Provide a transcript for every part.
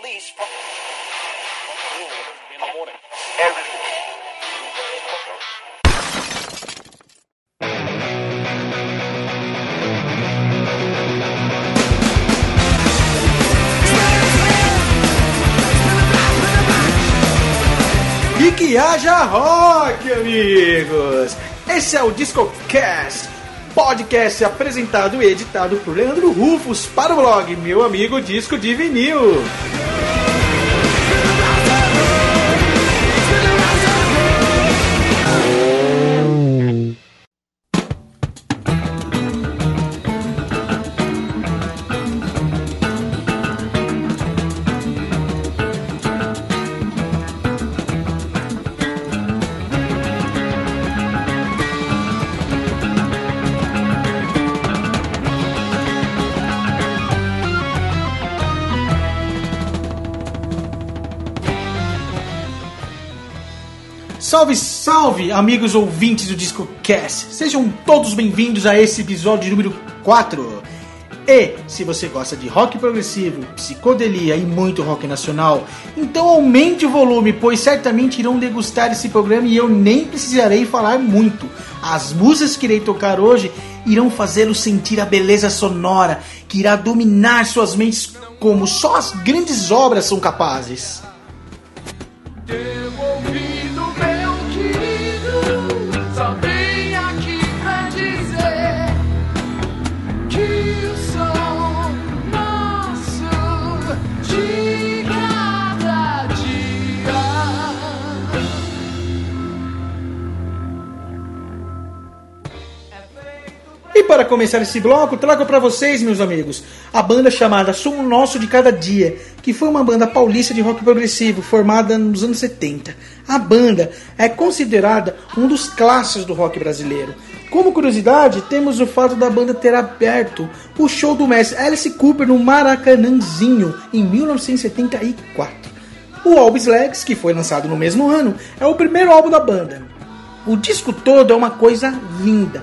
police from in the morning. E que haja rock, amigos! Esse é o DiscoCast, podcast apresentado e editado por Leandro Rufus para o blog Meu Amigo Disco de Vinil. Salve, amigos ouvintes do DiscoCast! Sejam todos bem-vindos a esse episódio número 4. E se você gosta de rock progressivo, psicodelia e muito rock nacional, então aumente o volume, pois certamente irão degustar esse programa e eu nem precisarei falar muito. As músicas que irei tocar hoje irão fazê-los sentir a beleza sonora que irá dominar suas mentes como só as grandes obras são capazes. Para começar esse bloco, trago para vocês, meus amigos, a banda chamada Som Nosso de Cada Dia, que foi uma banda paulista de rock progressivo formada nos anos 70. A banda é considerada um dos clássicos do rock brasileiro. Como curiosidade, temos o fato da banda ter aberto o show do mestre Alice Cooper no Maracanãzinho em 1974. O álbum Slags, que foi lançado no mesmo ano, é o primeiro álbum da banda. O disco todo é uma coisa linda,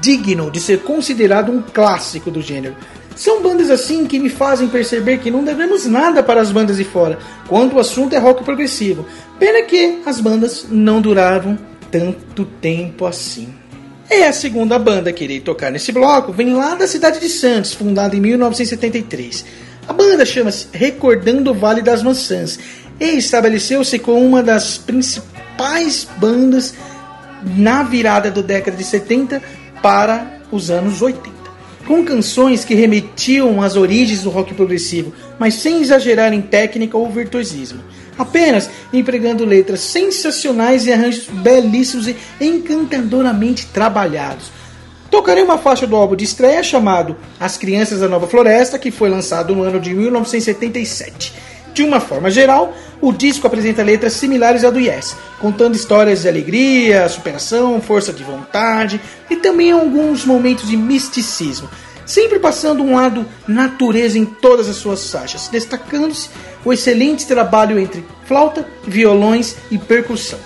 digno de ser considerado um clássico do gênero. São bandas assim que me fazem perceber que não devemos nada para as bandas de fora, quando o assunto é rock progressivo. Pena que as bandas não duravam tanto tempo assim. E a segunda banda que irei tocar nesse bloco vem lá da cidade de Santos, fundada em 1973. A banda chama-se Recordando o Vale das Maçãs e estabeleceu-se como uma das principais bandas na virada da década de 70 para os anos 80. Com canções que remetiam às origens do rock progressivo, mas sem exagerar em técnica ou virtuosismo. Apenas empregando letras sensacionais e arranjos belíssimos e encantadoramente trabalhados. Tocarei uma faixa do álbum de estreia chamado As Crianças da Nova Floresta, que foi lançado no ano de 1977. De uma forma geral, o disco apresenta letras similares ao do Yes, contando histórias de alegria, superação, força de vontade e também alguns momentos de misticismo, sempre passando um lado natureza em todas as suas faixas, destacando-se o excelente trabalho entre flauta, violões e percussão.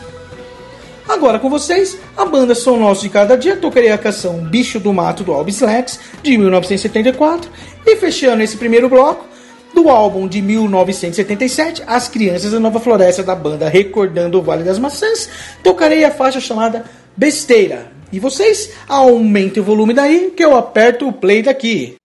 Agora com vocês, a banda Som Nosso de Cada Dia tocarei a canção Bicho do Mato do Albis Lex, de 1974, e fechando esse primeiro bloco, do álbum de 1977, As Crianças da Nova Floresta da banda Recordando o Vale das Maçãs, tocarei a faixa chamada Besteira. E vocês aumentem o volume daí que eu aperto o play daqui.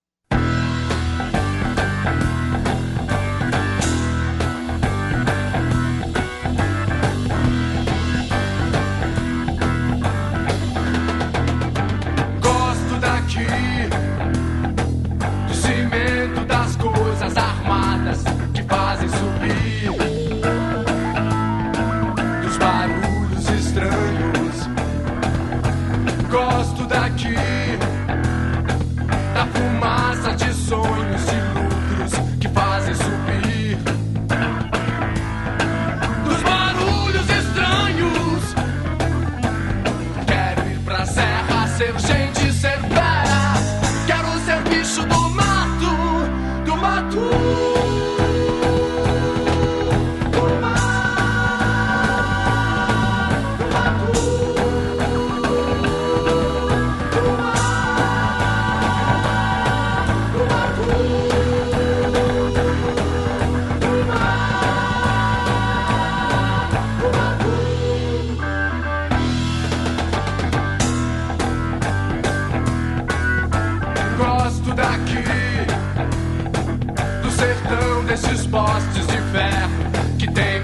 Sertão desses postes de ferro que tem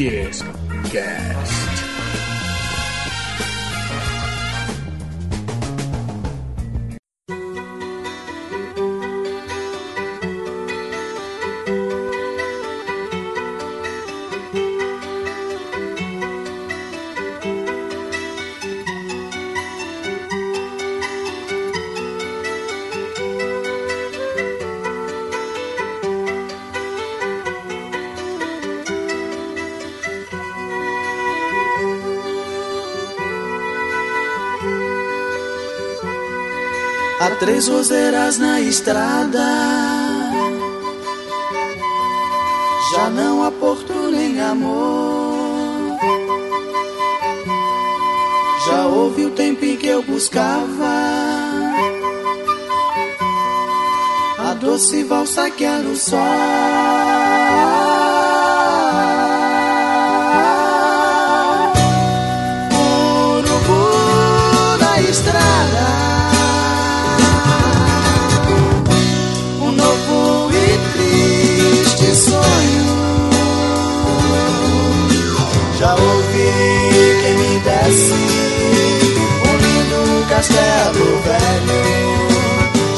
Disco Cast. Três roseiras na estrada. Já não há porto nem amor. Já houve o tempo em que eu buscava a doce valsa que era o sol. Quem me desse um lindo castelo velho.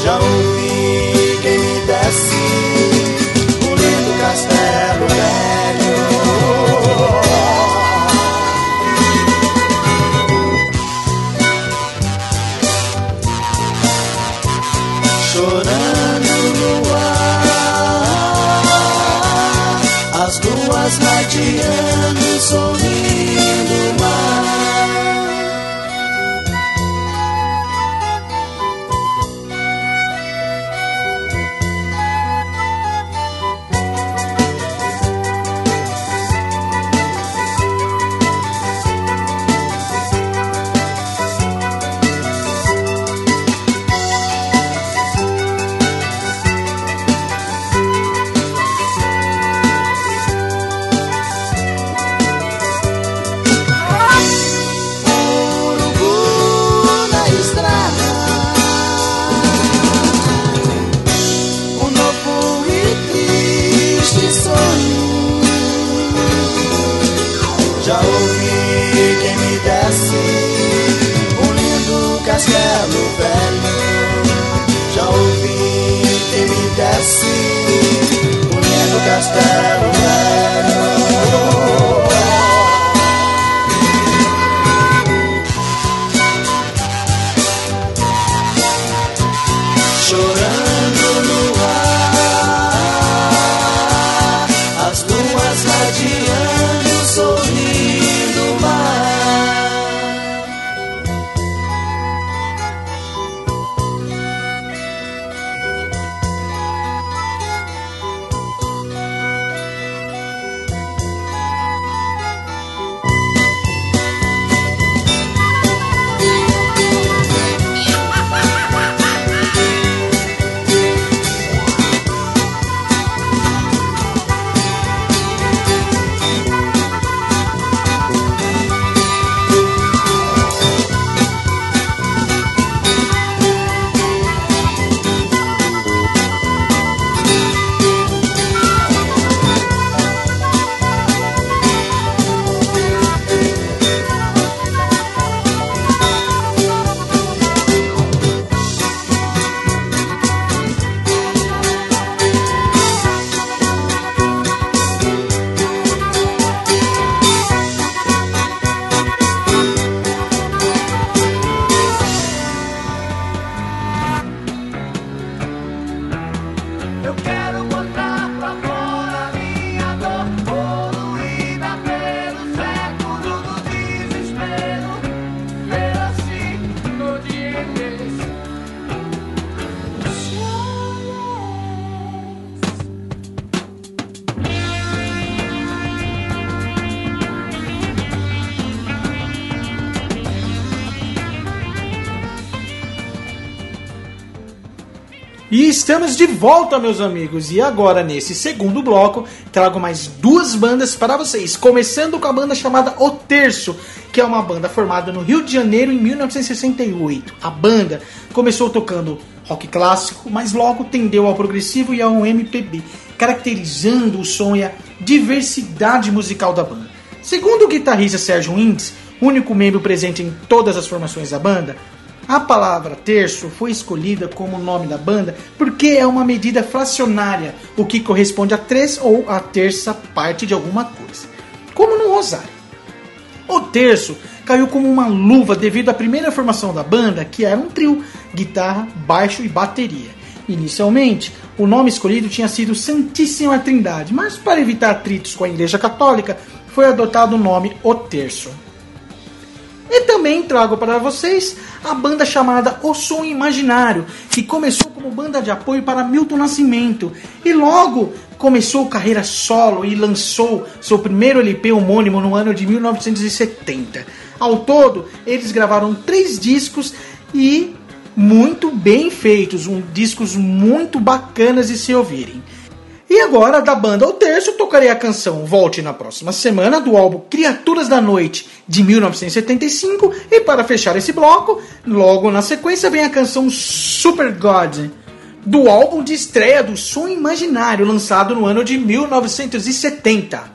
Já ouvi quem me desse Hello, estamos de volta, meus amigos. E agora, nesse segundo bloco, trago mais duas bandas para vocês. Começando com a banda chamada O Terço, que é uma banda formada no Rio de Janeiro em 1968. A banda começou tocando rock clássico, mas logo tendeu ao progressivo e ao MPB, caracterizando o som e a diversidade musical da banda. Segundo o guitarrista Sérgio Indes, único membro presente em todas as formações da banda, a palavra terço foi escolhida como nome da banda porque é uma medida fracionária, o que corresponde a três ou a terça parte de alguma coisa, como no rosário. O terço caiu como uma luva devido à primeira formação da banda, que era um trio, guitarra, baixo e bateria. Inicialmente, o nome escolhido tinha sido Santíssima Trindade, mas para evitar atritos com a Igreja Católica, foi adotado o nome O Terço. E também trago para vocês a banda chamada O Som Imaginário, que começou como banda de apoio para Milton Nascimento e logo começou carreira solo e lançou seu primeiro LP homônimo no ano de 1970. Ao todo, eles gravaram três discos e muito bem feitos, um, discos muito bacanas de se ouvirem. E agora, da banda O Terço, tocarei a canção Volte na próxima semana, do álbum Criaturas da Noite, de 1975. E para fechar esse bloco, logo na sequência vem a canção Super God, do álbum de estreia do Som Imaginário, lançado no ano de 1970.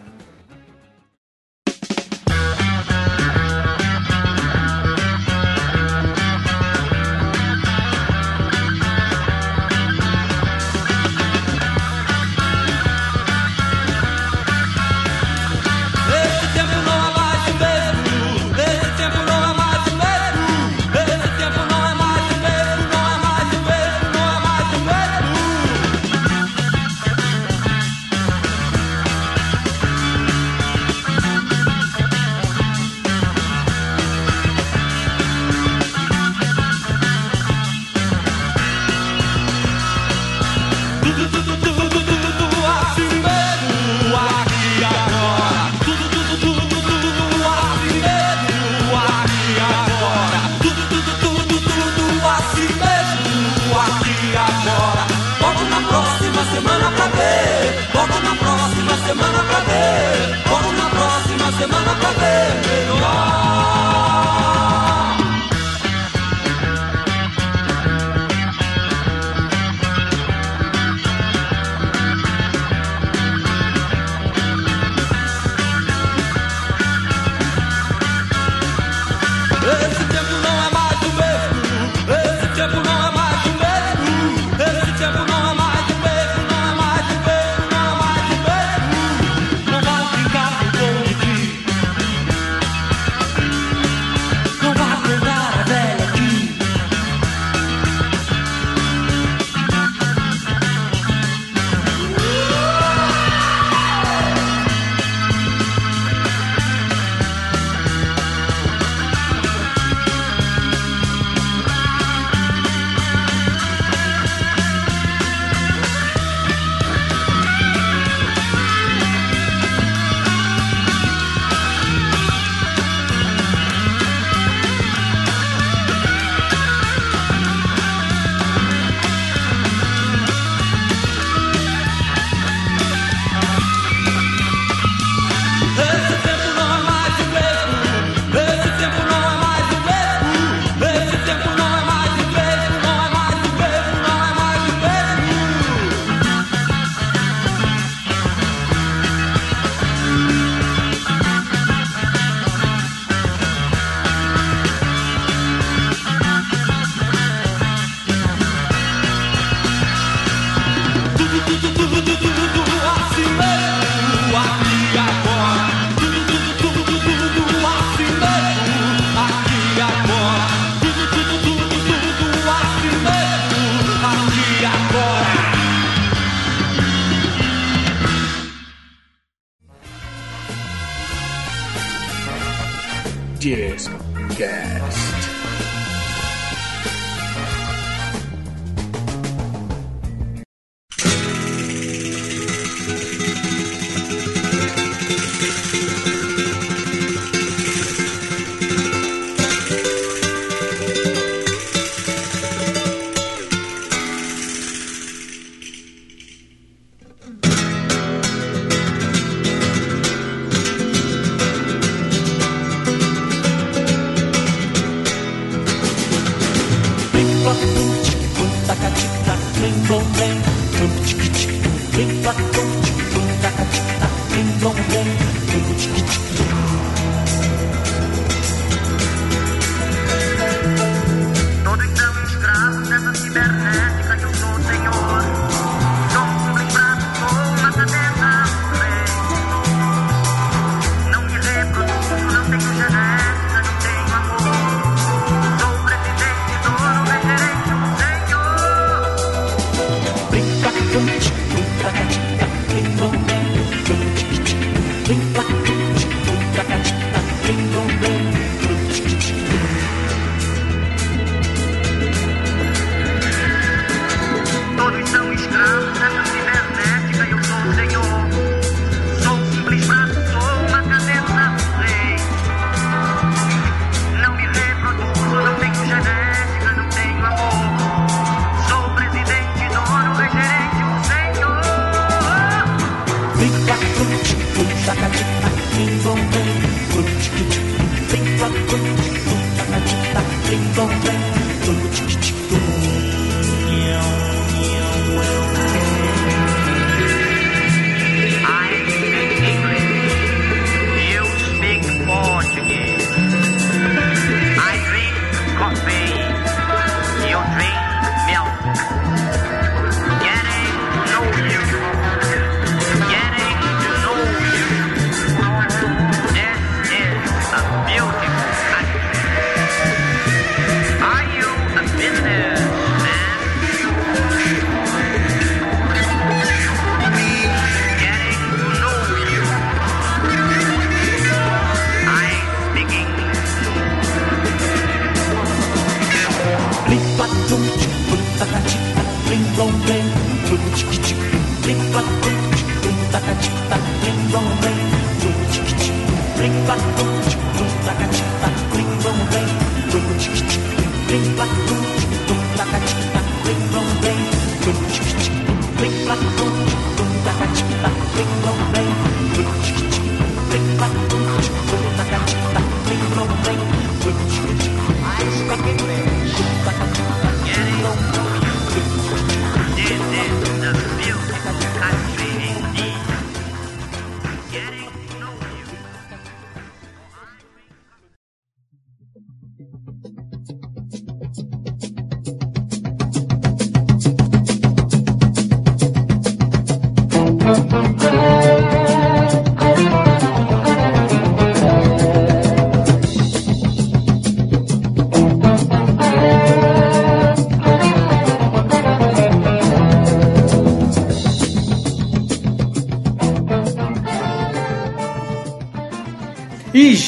Discast.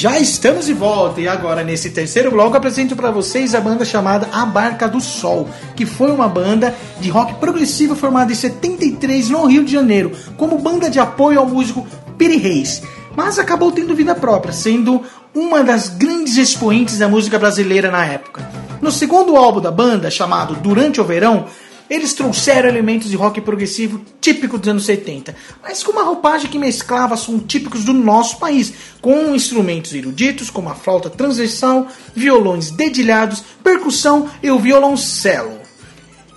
Já estamos de volta. E agora, nesse terceiro bloco, apresento para vocês a banda chamada A Barca do Sol, que foi uma banda de rock progressivo formada em 73 no Rio de Janeiro, como banda de apoio ao músico Piri Reis. Mas acabou tendo vida própria, sendo uma das grandes expoentes da música brasileira na época. No segundo álbum da banda, chamado Durante o Verão, eles trouxeram elementos de rock progressivo típico dos anos 70, mas com uma roupagem que mesclava sons típicos do nosso país, com instrumentos eruditos como a flauta transversal, violões dedilhados, percussão e o violoncelo.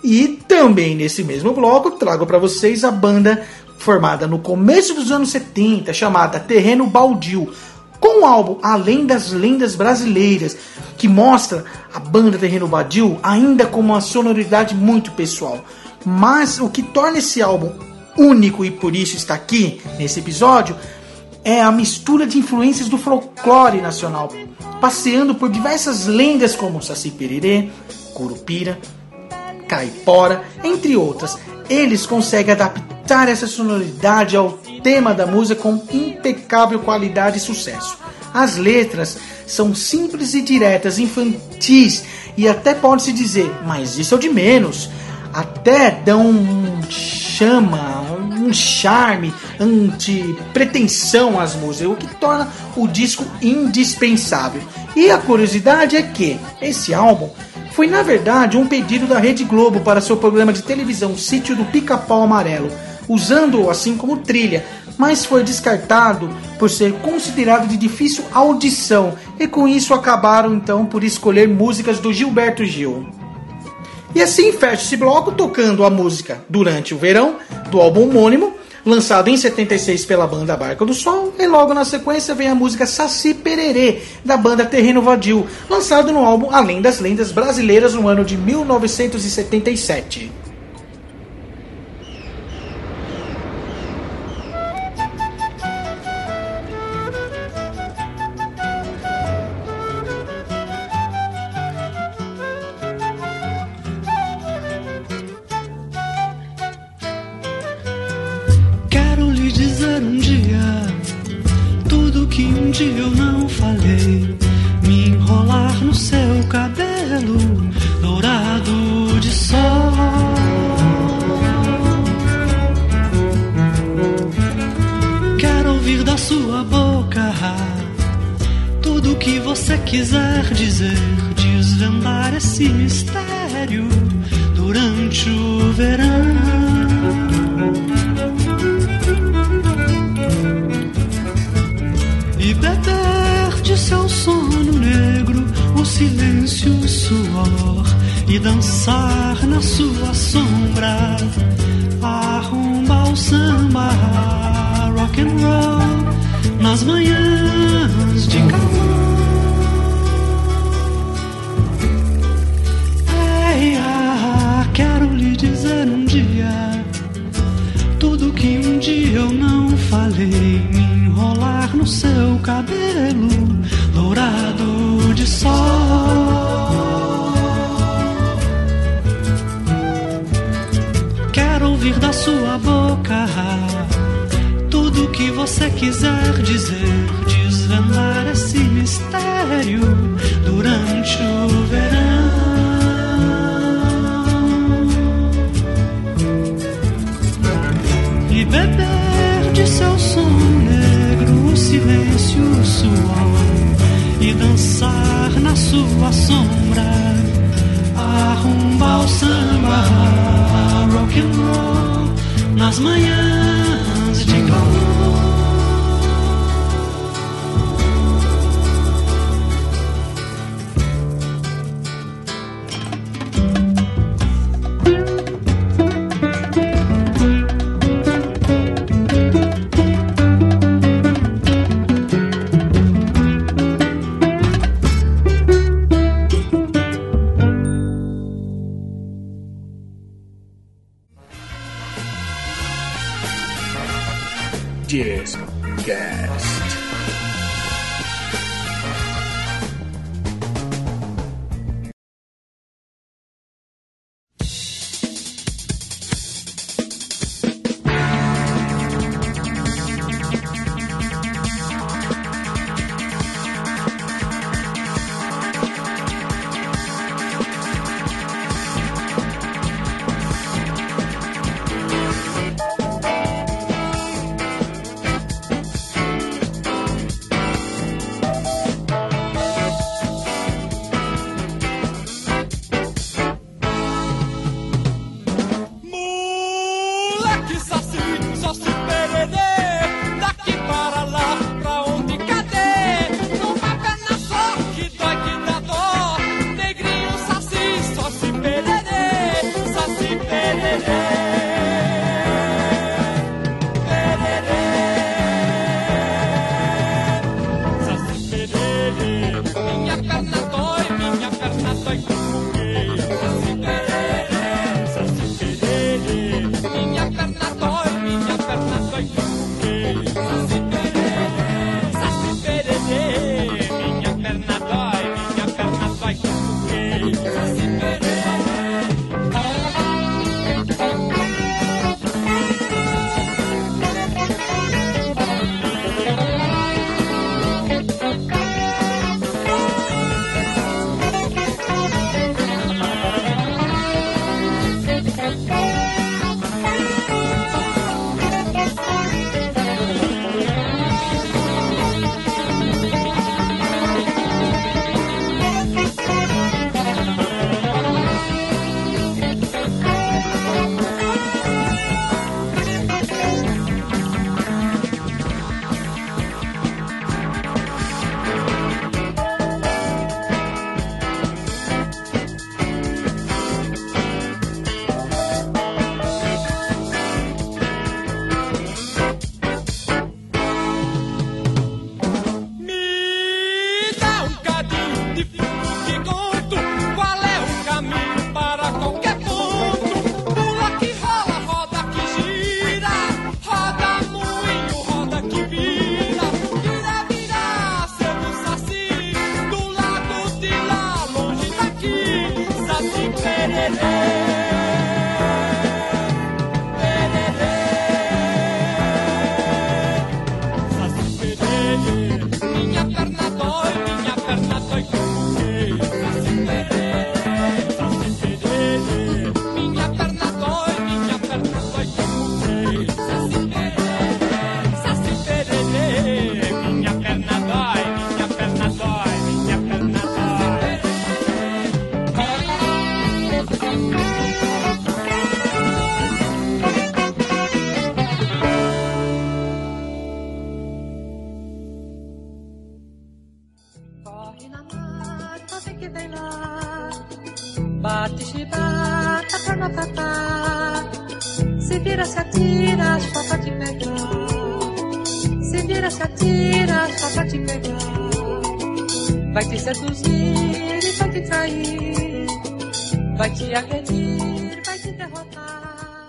E também nesse mesmo bloco trago para vocês a banda formada no começo dos anos 70, chamada Terreno Baldio, com o álbum Além das Lendas Brasileiras, que mostra a banda Terreno Baldio ainda com uma sonoridade muito pessoal. Mas o que torna esse álbum único e por isso está aqui nesse episódio é a mistura de influências do folclore nacional, passeando por diversas lendas como Saci Pererê, Curupira, caipora, entre outras. Eles conseguem adaptar essa sonoridade ao tema da música com impecável qualidade e sucesso. As letras são simples e diretas, infantis e até pode-se dizer, mas isso é o de menos. Até dão um chama, um charme, anti-pretensão às músicas, o que torna o disco indispensável. E a curiosidade é que esse álbum foi na verdade um pedido da Rede Globo para seu programa de televisão Sítio do Pica-Pau Amarelo, usando-o assim como trilha, mas foi descartado por ser considerado de difícil audição e com isso acabaram então por escolher músicas do Gilberto Gil. E assim fecha esse bloco tocando a música Durante o Verão, do álbum homônimo, lançado em 76 pela banda Barca do Sol, e logo na sequência vem a música Saci Pererê, da banda Terreno Vadio, lançado no álbum Além das Lendas Brasileiras no ano de 1977. Dizer. Desvendar esse mistério durante o verão. e beber de seu sono negro o silêncio o suor e dançar na sua sombra a rumba o samba rock and roll nas manhãs de calor que um dia eu não falei, me enrolar no seu cabelo dourado de sol. Quero ouvir da sua boca tudo que você quiser dizer, desvendar esse mistério durante o verão. Silêncio o suor e dançar na sua sombra. A rumba o samba rock and roll nas manhãs Bate chibata pra não atacar. Se vira, se atira, só pra te pegar. Se vira, se atira, só pra te pegar. Vai te seduzir e vai te trair. Vai te agredir, vai te derrotar.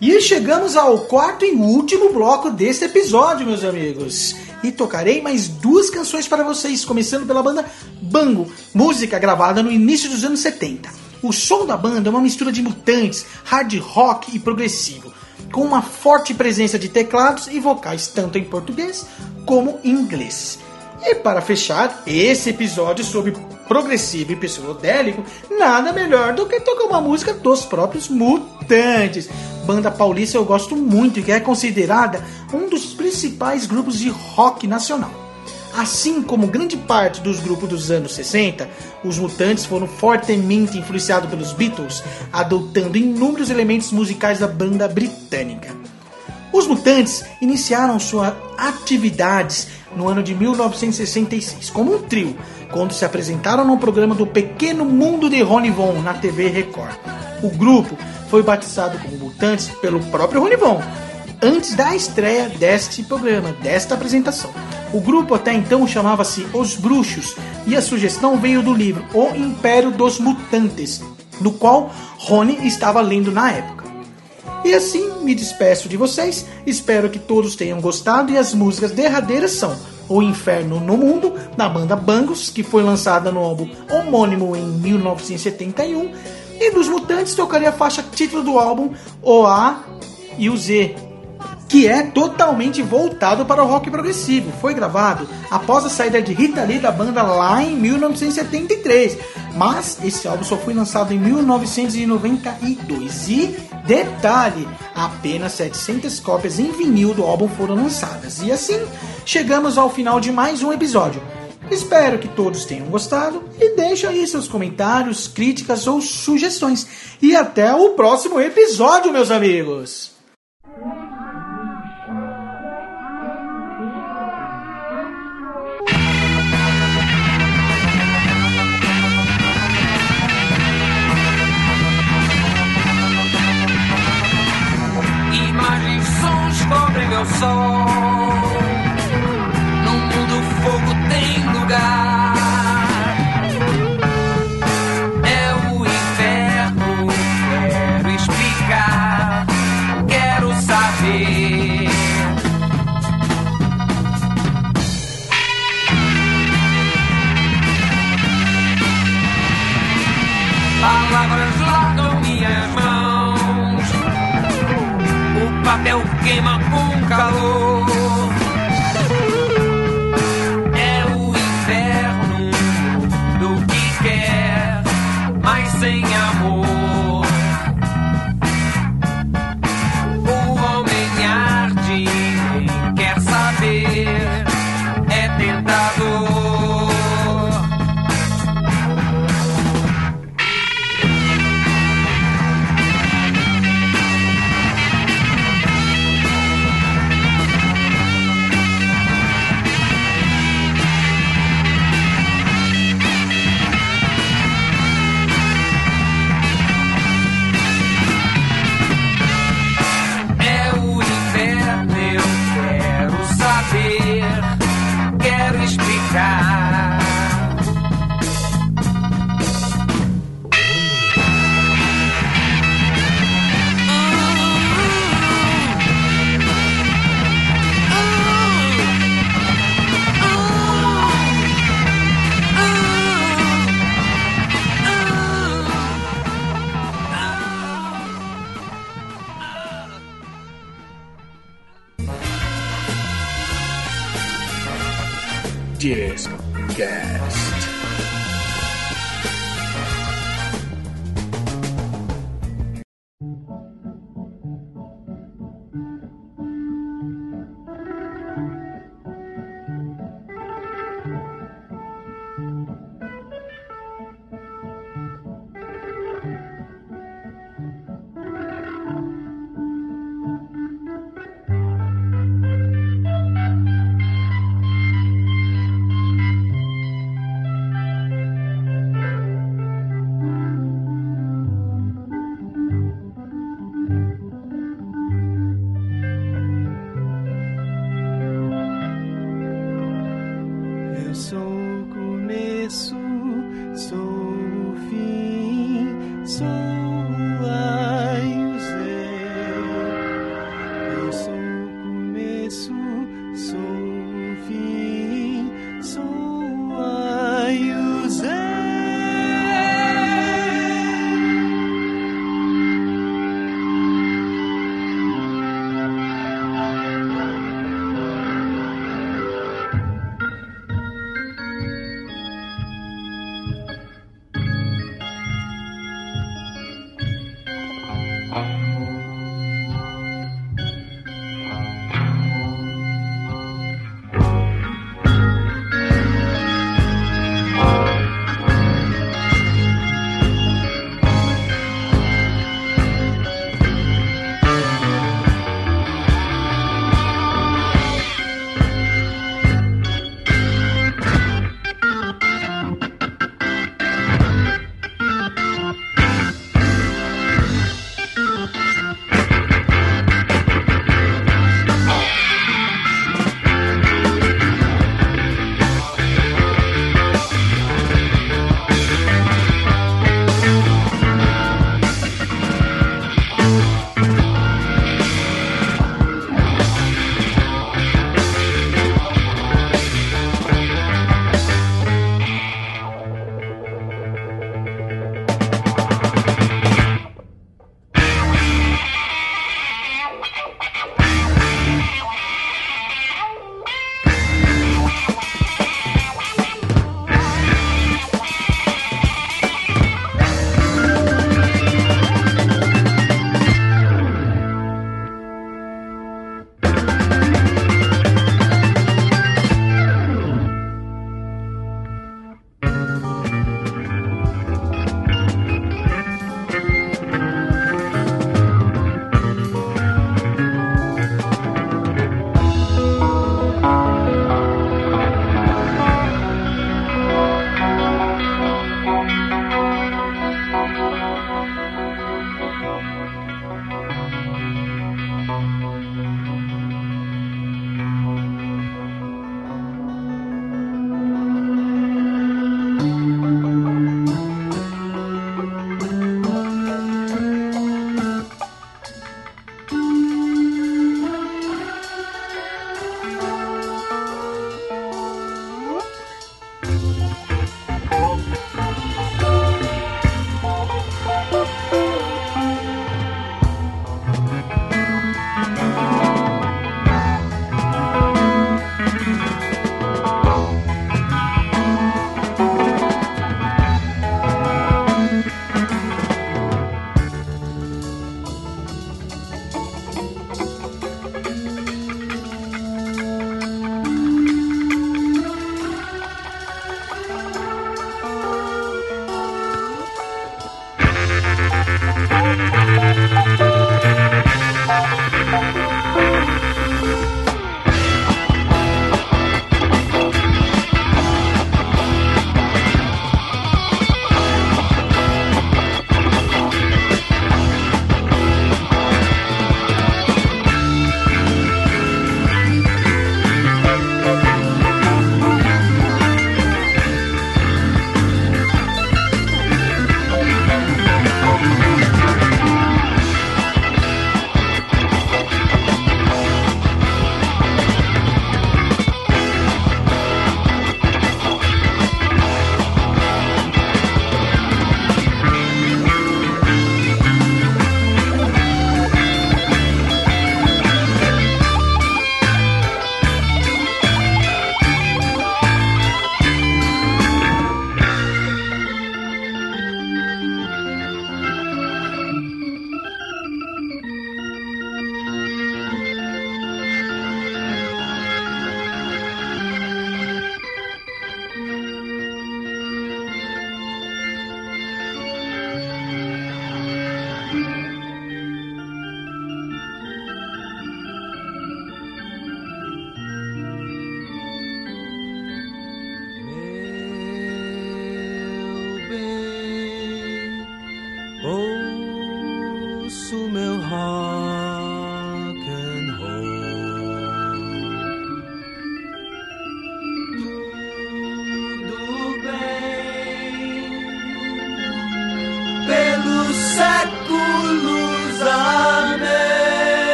E chegamos ao quarto e último bloco desse episódio, meus amigos. E tocarei mais duas canções para vocês, começando pela banda Bango, música gravada no início dos anos 70. O som da banda é uma mistura de mutantes, hard rock e progressivo, com uma forte presença de teclados e vocais tanto em português como em inglês. E para fechar esse episódio sobre progressivo e psicodélico, nada melhor do que tocar uma música dos próprios Mutantes. Banda paulista eu gosto muito e que é considerada um dos principais grupos de rock nacional. Assim como grande parte dos grupos dos anos 60, os Mutantes foram fortemente influenciados pelos Beatles, adotando inúmeros elementos musicais da banda britânica. Os Mutantes iniciaram suas atividades no ano de 1966 como um trio, quando se apresentaram no programa do Pequeno Mundo de Rony Von na TV Record. O grupo foi batizado como Mutantes pelo próprio Rony Von, antes da estreia deste programa, desta apresentação. O grupo até então chamava-se Os Bruxos e a sugestão veio do livro O Império dos Mutantes, do qual Rony estava lendo na época. E assim me despeço de vocês. Espero que todos tenham gostado. E as músicas derradeiras são O Inferno no Mundo, da banda Bangos, que foi lançada no álbum homônimo em 1971. E dos Mutantes tocarei a faixa título do álbum O A e o Z, que é totalmente voltado para o rock progressivo. Foi gravado após a saída de Rita Lee da banda lá em 1973, mas esse álbum só foi lançado em 1992. E detalhe, apenas 700 cópias em vinil do álbum foram lançadas. E assim, chegamos ao final de mais um episódio. Espero que todos tenham gostado e deixe aí seus comentários, críticas ou sugestões. E até o próximo episódio, meus amigos! Meu sol.